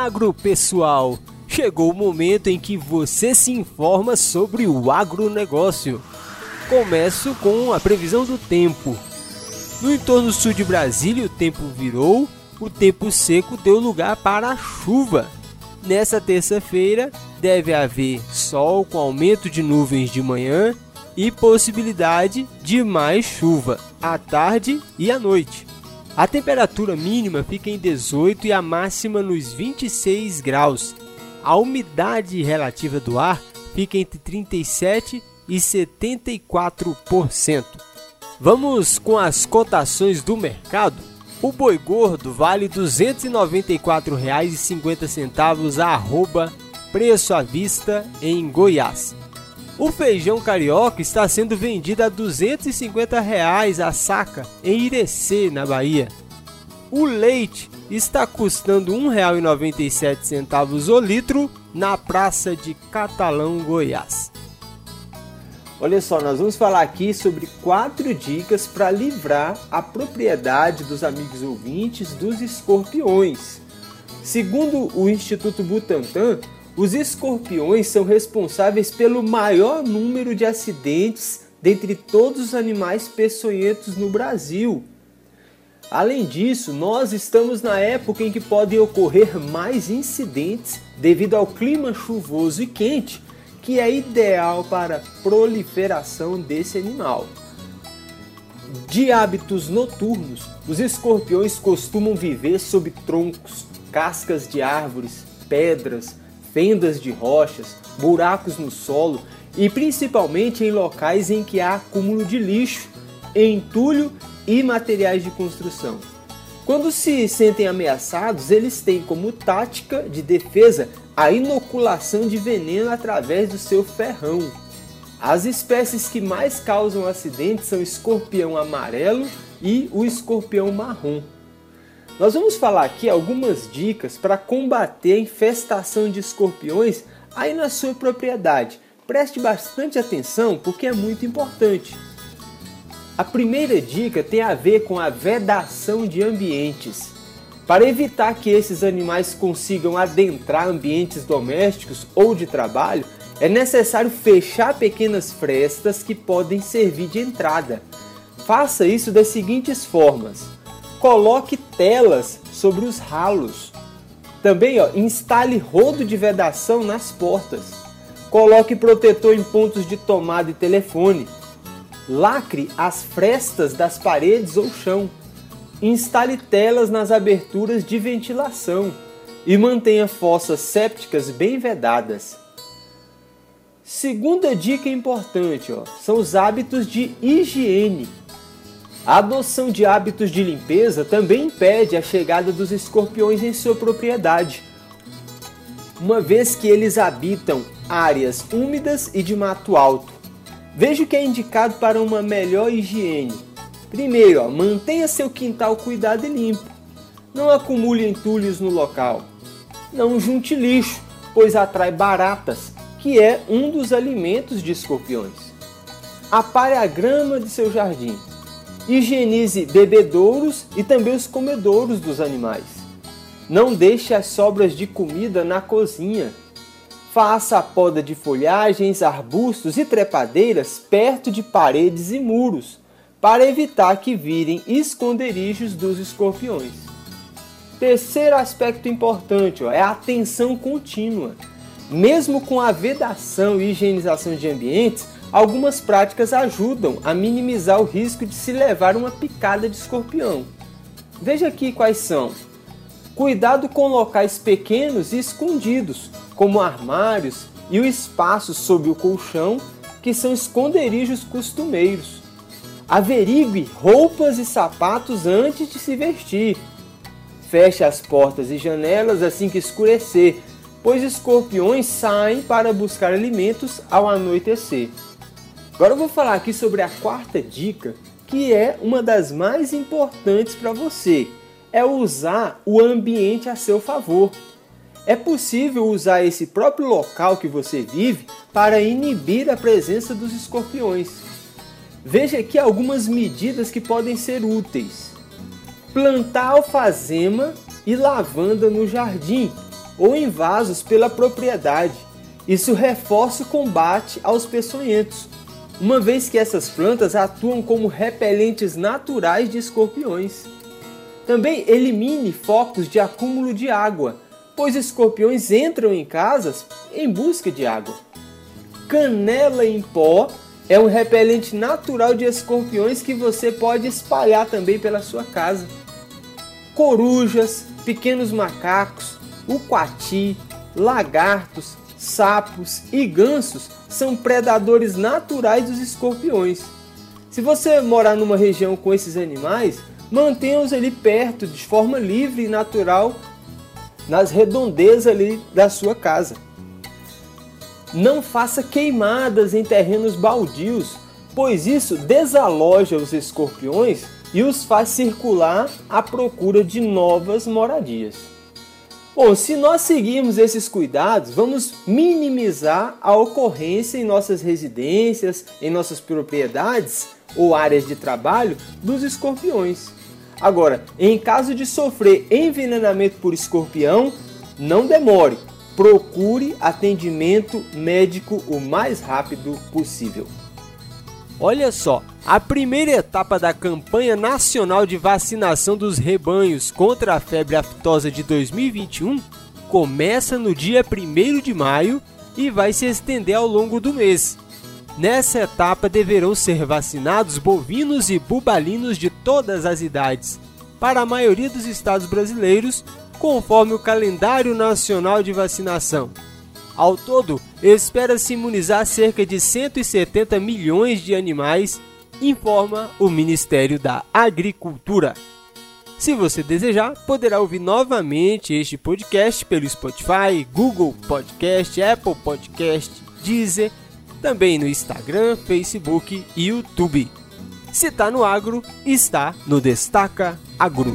agro, pessoal! Chegou o momento em que você se informa sobre o agronegócio. Começo com a previsão do tempo. No entorno sul de Brasília, o tempo virou, o tempo seco deu lugar para a chuva. Nessa terça-feira, deve haver sol com aumento de nuvens de manhã e possibilidade de mais chuva à tarde e à noite. A temperatura mínima fica em 18 e a máxima nos 26 graus. A umidade relativa do ar fica entre 37 e 74%. Vamos com as cotações do mercado. O boi gordo vale R$ 294,50 a arroba preço à vista em Goiás. O feijão carioca está sendo vendido a 250 reais a saca em Irecê, na Bahia. O leite está custando R$ 1,97 o litro na Praça de Catalão, Goiás. Olha só, nós vamos falar aqui sobre quatro dicas para livrar a propriedade dos amigos ouvintes dos escorpiões. Segundo o Instituto Butantan, os escorpiões são responsáveis pelo maior número de acidentes dentre todos os animais peçonhentos no Brasil. Além disso, nós estamos na época em que podem ocorrer mais incidentes devido ao clima chuvoso e quente, que é ideal para a proliferação desse animal. De hábitos noturnos, os escorpiões costumam viver sob troncos, cascas de árvores, pedras, fendas de rochas, buracos no solo e principalmente em locais em que há acúmulo de lixo, entulho e materiais de construção. Quando se sentem ameaçados, eles têm como tática de defesa a inoculação de veneno através do seu ferrão. As espécies que mais causam acidentes são o escorpião amarelo e o escorpião marrom. Nós vamos falar aqui algumas dicas para combater a infestação de escorpiões aí na sua propriedade. Preste bastante atenção porque é muito importante. A primeira dica tem a ver com a vedação de ambientes. Para evitar que esses animais consigam adentrar ambientes domésticos ou de trabalho, é necessário fechar pequenas frestas que podem servir de entrada. Faça isso das seguintes formas Coloque telas sobre os ralos. Também ó, instale rodo de vedação nas portas. Coloque protetor em pontos de tomada e telefone. Lacre as frestas das paredes ou chão. Instale telas nas aberturas de ventilação e mantenha fossas sépticas bem vedadas. Segunda dica importante ó, são os hábitos de higiene. A adoção de hábitos de limpeza também impede a chegada dos escorpiões em sua propriedade, uma vez que eles habitam áreas úmidas e de mato alto. Veja o que é indicado para uma melhor higiene. Primeiro, ó, mantenha seu quintal cuidado e limpo. Não acumule entulhos no local. Não junte lixo, pois atrai baratas, que é um dos alimentos de escorpiões. Apare a grama de seu jardim. Higienize bebedouros e também os comedouros dos animais. Não deixe as sobras de comida na cozinha. Faça a poda de folhagens, arbustos e trepadeiras perto de paredes e muros, para evitar que virem esconderijos dos escorpiões. Terceiro aspecto importante ó, é a atenção contínua. Mesmo com a vedação e higienização de ambientes, Algumas práticas ajudam a minimizar o risco de se levar uma picada de escorpião. Veja aqui quais são. Cuidado com locais pequenos e escondidos, como armários e o espaço sob o colchão, que são esconderijos costumeiros. Averigue roupas e sapatos antes de se vestir. Feche as portas e janelas assim que escurecer, pois escorpiões saem para buscar alimentos ao anoitecer. Agora eu vou falar aqui sobre a quarta dica, que é uma das mais importantes para você. É usar o ambiente a seu favor. É possível usar esse próprio local que você vive para inibir a presença dos escorpiões. Veja aqui algumas medidas que podem ser úteis. Plantar alfazema e lavanda no jardim ou em vasos pela propriedade. Isso reforça o combate aos peçonhentos, uma vez que essas plantas atuam como repelentes naturais de escorpiões. Também elimine focos de acúmulo de água, pois escorpiões entram em casas em busca de água. Canela em pó é um repelente natural de escorpiões que você pode espalhar também pela sua casa. Corujas, pequenos macacos, uquati, lagartos, sapos e gansos são predadores naturais dos escorpiões. Se você morar numa região com esses animais, mantenha-os ali perto de forma livre e natural nas redondezas ali da sua casa. Não faça queimadas em terrenos baldios, pois isso desaloja os escorpiões e os faz circular à procura de novas moradias. Bom, se nós seguirmos esses cuidados, vamos minimizar a ocorrência em nossas residências, em nossas propriedades ou áreas de trabalho dos escorpiões. Agora, em caso de sofrer envenenamento por escorpião, não demore, procure atendimento médico o mais rápido possível. Olha só, a primeira etapa da campanha nacional de vacinação dos rebanhos contra a febre aftosa de 2021 começa no dia 1 de maio e vai se estender ao longo do mês. Nessa etapa deverão ser vacinados bovinos e bubalinos de todas as idades, para a maioria dos estados brasileiros, conforme o calendário nacional de vacinação. Ao todo, espera-se imunizar cerca de 170 milhões de animais, informa o Ministério da Agricultura. Se você desejar, poderá ouvir novamente este podcast pelo Spotify, Google Podcast, Apple Podcast, Deezer, também no Instagram, Facebook e YouTube. Se está no agro, está no Destaca Agro.